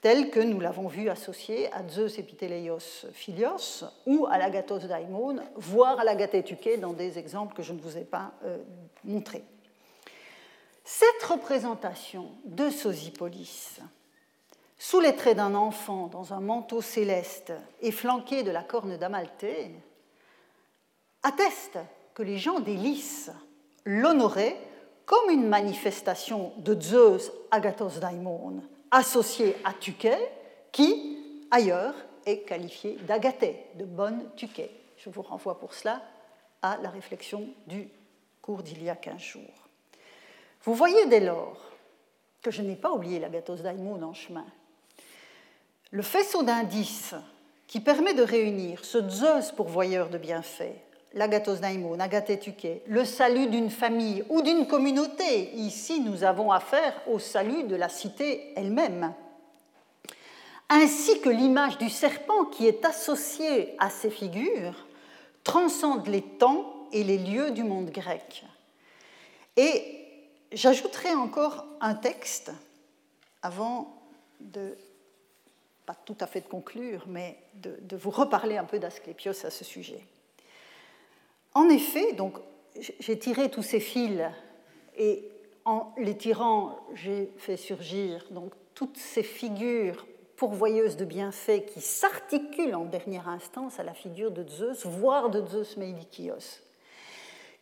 tel que nous l'avons vu associé à Zeus Epiteleios Philios ou à l'agathos daimon, voire à l'agathetuké dans des exemples que je ne vous ai pas euh, montrés. Cette représentation de Sosipolis, sous les traits d'un enfant dans un manteau céleste et flanqué de la corne d'Amalthée, atteste que les gens d'Hélice l'honoraient comme une manifestation de Zeus agathos daimon, associé à Tuquet, qui, ailleurs, est qualifié d'agathé, de bonne Tuquet. Je vous renvoie pour cela à la réflexion du cours d'il y a 15 jours. Vous voyez dès lors que je n'ai pas oublié l'agathos daimon en chemin. Le faisceau d'indices qui permet de réunir ce Zeus pourvoyeur de bienfaits l'agathos daimon, agathetuke, le salut d'une famille ou d'une communauté. Ici, nous avons affaire au salut de la cité elle-même. Ainsi que l'image du serpent qui est associée à ces figures transcende les temps et les lieux du monde grec. Et j'ajouterai encore un texte avant de, pas tout à fait de conclure, mais de, de vous reparler un peu d'Asclépios à ce sujet. En effet, donc, j'ai tiré tous ces fils et en les tirant, j'ai fait surgir donc toutes ces figures pourvoyeuses de bienfaits qui s'articulent en dernière instance à la figure de Zeus, voire de Zeus Meilikios.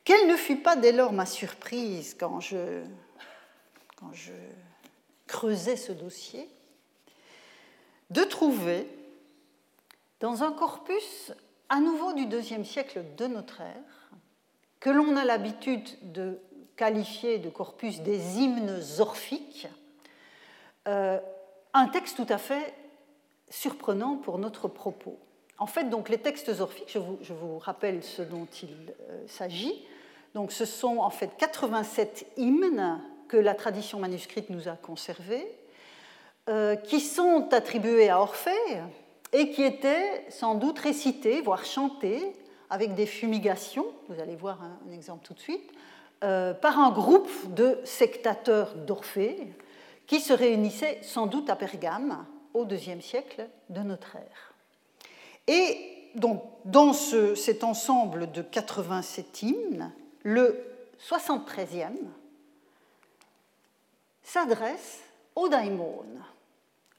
Quelle ne fut pas dès lors ma surprise quand je, quand je creusais ce dossier? De trouver dans un corpus à nouveau du deuxième siècle de notre ère, que l'on a l'habitude de qualifier de corpus des hymnes orphiques, euh, un texte tout à fait surprenant pour notre propos. En fait, donc, les textes orphiques, je vous, rappelle ce dont il euh, s'agit. Donc, ce sont en fait 87 hymnes que la tradition manuscrite nous a conservés, euh, qui sont attribués à Orphée et qui étaient sans doute récités, voire chantés, avec des fumigations, vous allez voir un, exemple tout de suite, euh, par un groupe de sectateurs d'Orphée qui se réunissaient sans doute à Pergame au IIe siècle de notre ère. Et donc, dans cet ensemble de 87 hymnes, le 73e s'adresse au daimon.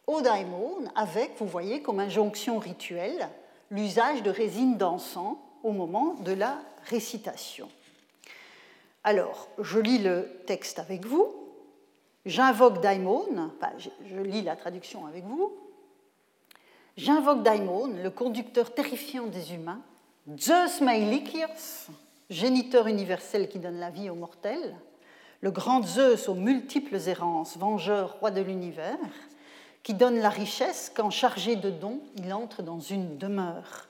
Au daimon, avec, vous voyez, comme injonction rituelle, l'usage de résine d'encens au moment de la récitation. Alors, je lis le texte avec vous. J'invoque Daimon, enfin, je lis la traduction avec vous. J'invoque Daimon, le conducteur terrifiant des humains, Zeus Mailikios, géniteur universel qui donne la vie aux mortels, le grand Zeus aux multiples errances, vengeur, roi de l'univers, qui donne la richesse quand, chargé de dons, il entre dans une demeure,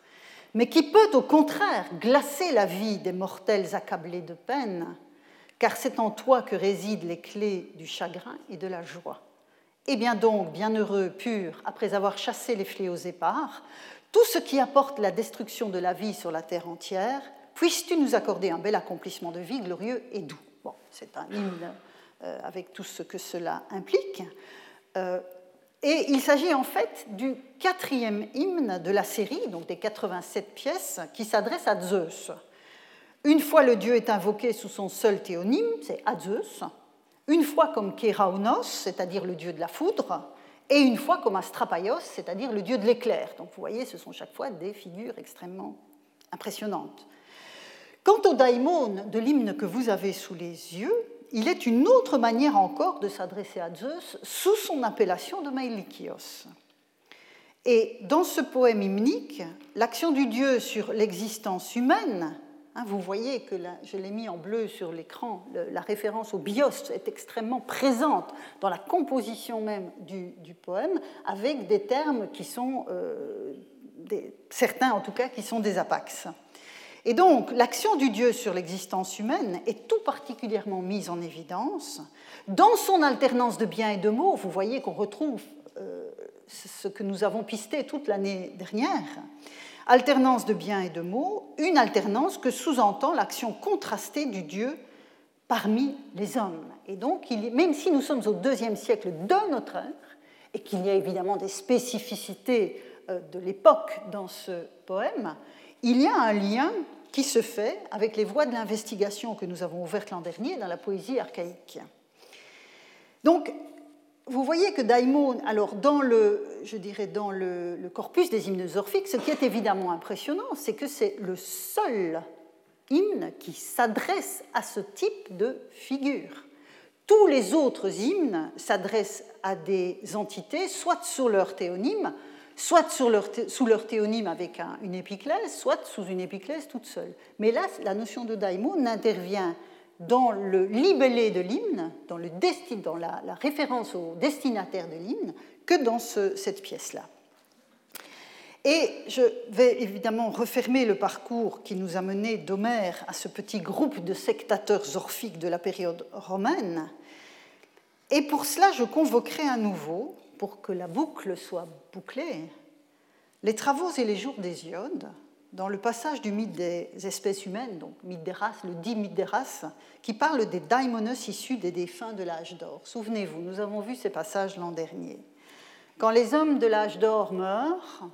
mais qui peut au contraire glacer la vie des mortels accablés de peine, car c'est en toi que résident les clés du chagrin et de la joie. Eh bien donc, bienheureux, pur, après avoir chassé les fléaux épars, tout ce qui apporte la destruction de la vie sur la terre entière, puisses-tu nous accorder un bel accomplissement de vie glorieux et doux. Bon, c'est un hymne euh, avec tout ce que cela implique. Euh, et il s'agit en fait du quatrième hymne de la série, donc des 87 pièces, qui s'adresse à Zeus. Une fois le dieu est invoqué sous son seul théonyme, c'est à Zeus. Une fois comme Keraonos, c'est-à-dire le dieu de la foudre, et une fois comme Astrapaios, c'est-à-dire le dieu de l'éclair. Donc vous voyez, ce sont chaque fois des figures extrêmement impressionnantes. Quant au daimon de l'hymne que vous avez sous les yeux, il est une autre manière encore de s'adresser à Zeus sous son appellation de Mailikios. Et dans ce poème hymnique, l'action du dieu sur l'existence humaine, hein, vous voyez que je l'ai mis en bleu sur l'écran, la référence au bios est extrêmement présente dans la composition même du, poème, avec des termes qui sont, euh, certains en tout cas, qui sont des apax. Et donc, l'action du Dieu sur l'existence humaine est tout particulièrement mise en évidence. Dans son alternance de biens et de mots, vous voyez qu'on retrouve euh, ce que nous avons pisté toute l'année dernière. Alternance de biens et de mots, une alternance que sous-entend l'action contrastée du Dieu parmi les hommes. Et donc, même si nous sommes au deuxième siècle de notre ère, et qu'il y a évidemment des spécificités euh, de l'époque dans ce poème, il y a un lien qui se fait avec les voies de l'investigation que nous avons ouvertes l'an dernier dans la poésie archaïque. Donc, vous voyez que Daimon, alors dans le, je dirais dans le, corpus des hymnes orphiques, ce qui est évidemment impressionnant, c'est que c'est le seul hymne qui s'adresse à ce type de figure. Tous les autres hymnes s'adressent à des entités, soit sur leur théonyme, soit sous leur théonyme avec une épiclèse, soit sous une épiclèse toute seule. Mais là, la notion de daimon n'intervient dans le libellé de l'hymne, dans, le dans la, référence au destinataire de l'hymne, que dans cette pièce-là. Et je vais évidemment refermer le parcours qui nous a mené d'Homère à ce petit groupe de sectateurs orphiques de la période romaine. Et pour cela, je convoquerai à nouveau pour que la boucle soit bouclée, les travaux et les jours d'Hésiode, dans le passage du mythe des espèces humaines, donc mythe des races, le dit mythe des races, qui parle des daimonos issus des défunts de l'âge d'or. Souvenez-vous, nous avons vu ces passages l'an dernier. Quand les hommes de l'âge d'or meurent,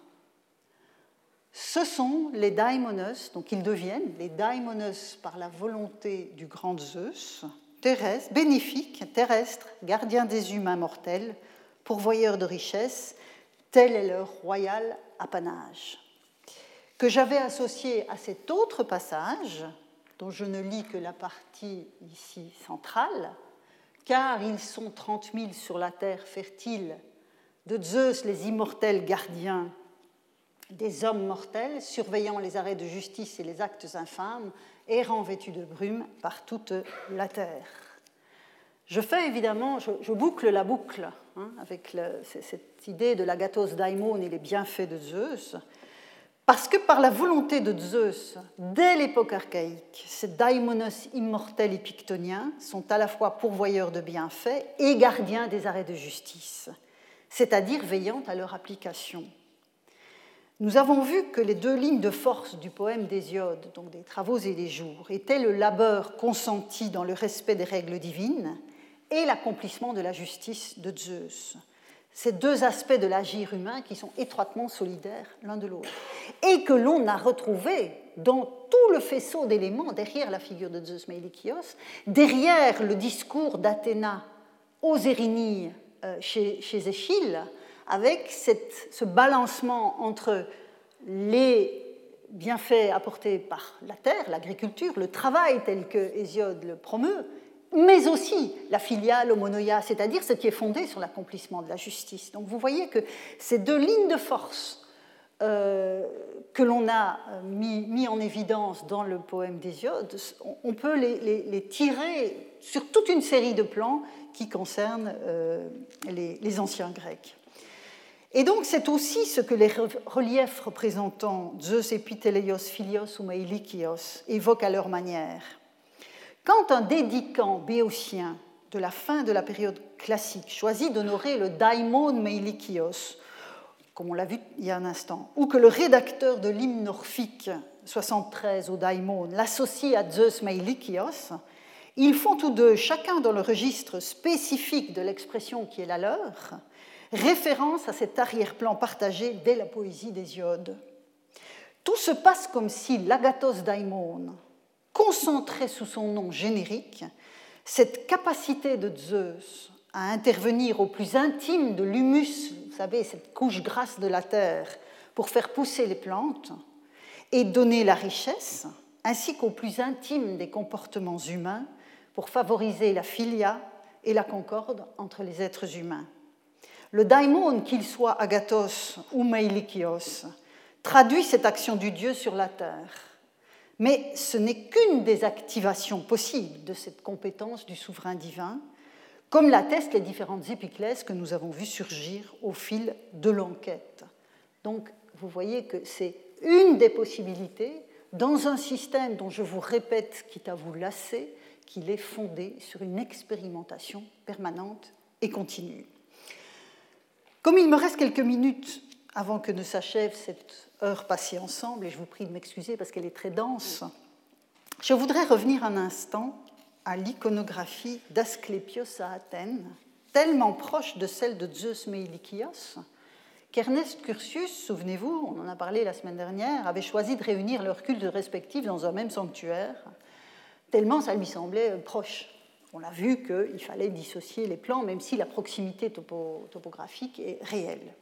ce sont les daimonos, donc ils deviennent les daimonos par la volonté du grand Zeus, terrestre, bénéfiques, terrestres, gardiens des humains mortels, pourvoyeurs de richesses, tel est leur royal apanage. Que j'avais associé à cet autre passage, dont je ne lis que la partie ici centrale, car ils sont trente mille sur la terre fertile de Zeus, les immortels gardiens des hommes mortels surveillant les arrêts de justice et les actes infâmes, errant vêtus de brume par toute la terre. Je fais évidemment, je, boucle la boucle hein, avec cette idée de l'agathos daimon et les bienfaits de Zeus, parce que par la volonté de Zeus, dès l'époque archaïque, ces daimonos immortels et pictoniens sont à la fois pourvoyeurs de bienfaits et gardiens des arrêts de justice, c'est-à-dire veillant à leur application. Nous avons vu que les deux lignes de force du poème d'Hésiode, donc des travaux et des jours, étaient le labeur consenti dans le respect des règles divines et l'accomplissement de la justice de Zeus. Ces deux aspects de l'agir humain qui sont étroitement solidaires l'un de l'autre. Et que l'on a retrouvé dans tout le faisceau d'éléments derrière la figure de Zeus Meilikios, derrière le discours d'Athéna aux Érinilles euh, chez, chez Échille, avec ce balancement entre les bienfaits apportés par la terre, l'agriculture, le travail tel que Hésiode le promeut, mais aussi la filiale homonoïa, c'est-à-dire ce qui est fondé sur l'accomplissement de la justice. Donc vous voyez que ces deux lignes de force euh, que l'on a euh, mis, en évidence dans le poème d'Hésiode, on peut les, tirer sur toute une série de plans qui concernent euh, les anciens Grecs. Et donc c'est aussi ce que les reliefs représentant Zeus, Epiteleios, Philios ou Meilikios évoquent à leur manière. Quand un dédicant béotien de la fin de la période classique choisit d'honorer le daimon Meilikios, comme on l'a vu il y a un instant, ou que le rédacteur de l'hymne orphique 73 au daimon l'associe à Zeus Meilikios, ils font tous deux, chacun dans le registre spécifique de l'expression qui est la leur, référence à cet arrière-plan partagé dès la poésie d'Hésiode. Tout se passe comme si l'agathos daimon concentrait sous son nom générique cette capacité de Zeus à intervenir au plus intime de l'humus, vous savez, cette couche grasse de la terre, pour faire pousser les plantes et donner la richesse, ainsi qu'au plus intime des comportements humains, pour favoriser la filia et la concorde entre les êtres humains. Le daimon, qu'il soit agathos ou meilikios, traduit cette action du Dieu sur la terre. Mais ce n'est qu'une des activations possibles de cette compétence du souverain divin, comme l'attestent les différentes épiclèses que nous avons vues surgir au fil de l'enquête. Donc, vous voyez que c'est une des possibilités dans un système dont je vous répète, quitte à vous lasser, qu'il est fondé sur une expérimentation permanente et continue. Comme il me reste quelques minutes avant que ne s'achève cette heure passée ensemble, et je vous prie de m'excuser parce qu'elle est très dense, je voudrais revenir un instant à l'iconographie d'Asclépios à Athènes, tellement proche de celle de Zeus Meilikios, qu'Ernest Curtius, souvenez-vous, on en a parlé la semaine dernière, avait choisi de réunir leurs cultes respectifs dans un même sanctuaire, tellement ça lui semblait proche on a vu qu'il fallait dissocier les plans, même si la proximité topographique est réelle.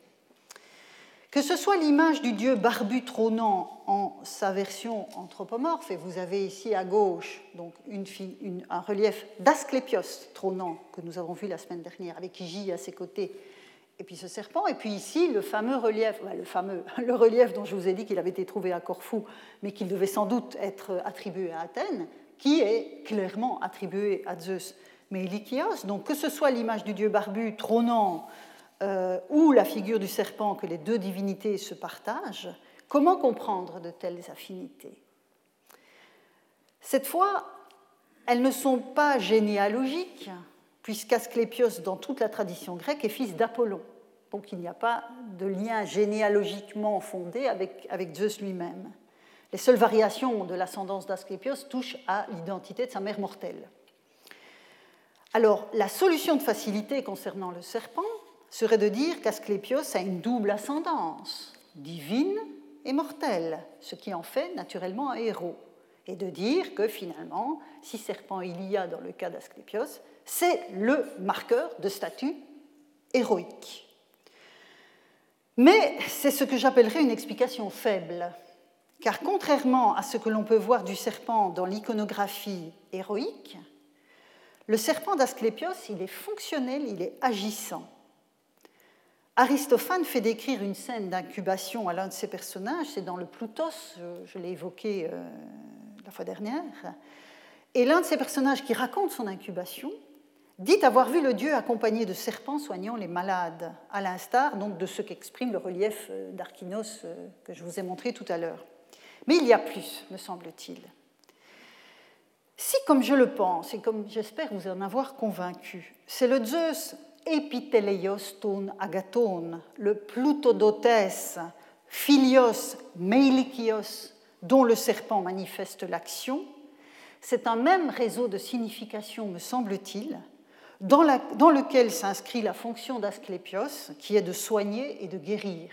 Que ce soit l'image du dieu barbu trônant en sa version anthropomorphe, et vous avez ici à gauche donc un relief d'Asclépios trônant que nous avons vu la semaine dernière avec Igi à ses côtés, et puis ce serpent, et puis ici le fameux relief, le fameux le relief dont je vous ai dit qu'il avait été trouvé à Corfou, mais qu'il devait sans doute être attribué à Athènes, qui est clairement attribué à Zeus mais Lykios. Donc que ce soit l'image du dieu barbu trônant euh, ou la figure du serpent que les deux divinités se partagent, comment comprendre de telles affinités? Cette fois, elles ne sont pas généalogiques, puisqu'Asclépios, dans toute la tradition grecque, est fils d'Apollon. Donc il n'y a pas de lien généalogiquement fondé avec, avec Zeus lui-même. Les seules variations de l'ascendance d'Asclépios touchent à l'identité de sa mère mortelle. Alors, la solution de facilité concernant le serpent serait de dire qu'Asclépios a une double ascendance, divine est mortel, ce qui en fait naturellement un héros. Et de dire que finalement, si serpent il y a dans le cas d'Asclépios, c'est le marqueur de statut héroïque. Mais c'est ce que j'appellerais une explication faible, car contrairement à ce que l'on peut voir du serpent dans l'iconographie héroïque, le serpent d'Asclépios, il est fonctionnel, il est agissant. Aristophane fait décrire une scène d'incubation à l'un de ses personnages, c'est dans le Plutos, je, l'ai évoqué euh, la fois dernière, et l'un de ces personnages qui raconte son incubation dit avoir vu le dieu accompagné de serpents soignant les malades, à l'instar donc de ce qu'exprime le relief euh, d'Archinos euh, que je vous ai montré tout à l'heure. Mais il y a plus, me semble-t-il. Si, comme je le pense, et comme j'espère vous en avoir convaincu, c'est le Zeus epiteleios ton agaton, le Plutodotes, Philios Meilikios, dont le serpent manifeste l'action, c'est un même réseau de signification, me semble-t-il, dans, lequel s'inscrit la fonction d'Asclépios, qui est de soigner et de guérir.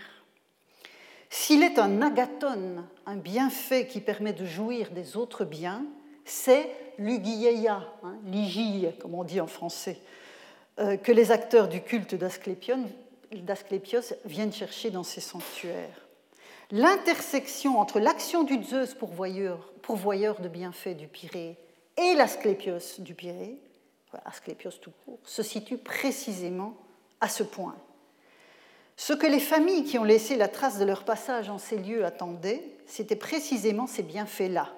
S'il est un agaton, un bienfait qui permet de jouir des autres biens, c'est l'ugieia, hein, comme on dit en français, que les acteurs du culte d'Asclépios viennent chercher dans ces sanctuaires. L'intersection entre l'action du Zeus pourvoyeur, pourvoyeur de bienfaits du Pirée et l'Asclépios du Pirée Asclépios tout court, se situe précisément à ce point. Ce que les familles qui ont laissé la trace de leur passage en ces lieux attendaient, c'était précisément ces bienfaits-là.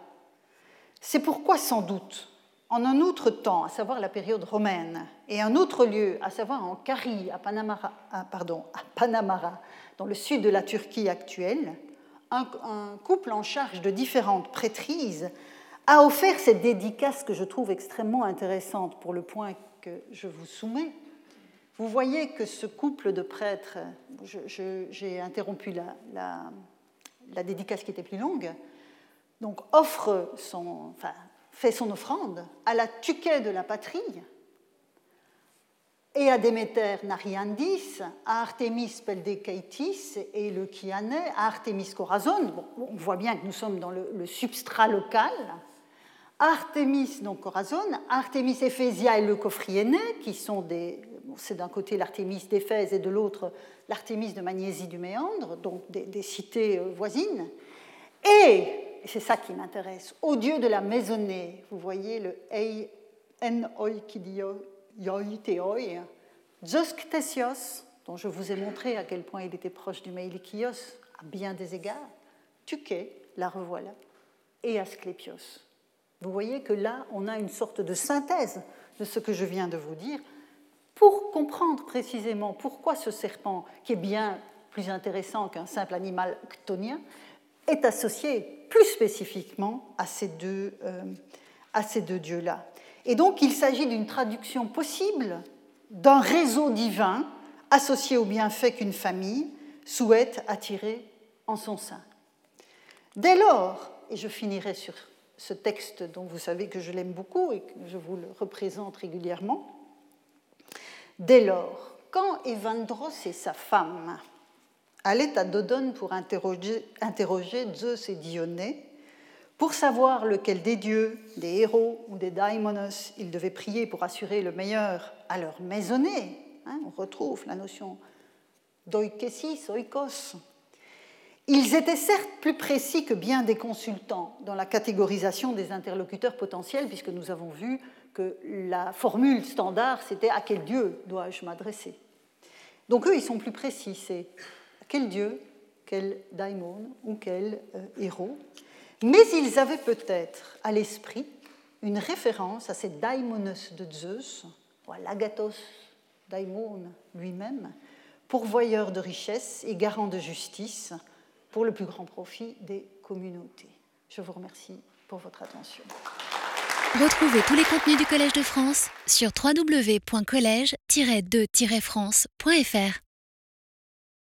C'est pourquoi, sans doute, en un autre temps, à savoir la période romaine, et un autre lieu, à savoir en Carie, à Panamara, pardon, à Panamara dans le sud de la Turquie actuelle, un, couple en charge de différentes prêtrises a offert cette dédicace que je trouve extrêmement intéressante pour le point que je vous soumets. Vous voyez que ce couple de prêtres, j'ai interrompu la, dédicace qui était plus longue, donc offre son, fait son offrande à la Tuquet de la patrie et à Déméter Nariandis, à Artemis Peldekaitis et le Kiané, à Artemis Corazon. on voit bien que nous sommes dans le, substrat local, Artémis, donc Corazon, Artémis Éphésia et le Coffriéné, qui sont des. c'est d'un côté l'Artémis d'Éphèse et de l'autre l'Artémis de Magnésie du Méandre, donc des, cités euh, voisines. Et, c'est ça qui m'intéresse, au dieu de la maisonnée, vous voyez le Ei en oikidioi Zeus dont je vous ai montré à quel point il était proche du Meilikios à bien des égards, Tuké, la revoilà, et Asclépios. Vous voyez que là, on a une sorte de synthèse de ce que je viens de vous dire pour comprendre précisément pourquoi ce serpent, qui est bien plus intéressant qu'un simple animal ctonien, est associé plus spécifiquement à ces deux, euh, à ces deux dieux-là. Et donc il s'agit d'une traduction possible d'un réseau divin associé au bienfait qu'une famille souhaite attirer en son sein. Dès lors, et je finirai sur ce texte dont vous savez que je l'aime beaucoup et que je vous le représente régulièrement. Dès lors, quand Evandros et sa femme allaient à Dodone pour interroger, Zeus et Dionée, pour savoir lequel des dieux, des héros ou des daimonos ils devaient prier pour assurer le meilleur à leur maisonnée, hein, on retrouve la notion d'oikesis, oikos, ils étaient certes plus précis que bien des consultants dans la catégorisation des interlocuteurs potentiels, puisque nous avons vu que la formule standard, c'était à quel dieu dois-je m'adresser? Donc eux, ils sont plus précis, quel dieu, quel daimon ou quel euh, héros. Mais ils avaient peut-être à l'esprit une référence à ces daimonos de Zeus, ou à l'agathos daimon lui-même, pourvoyeur de richesse et garant de justice, pour le plus grand profit des communautés. Je vous remercie pour votre attention. Retrouvez tous les contenus du Collège de France sur www.colège-2-france.fr.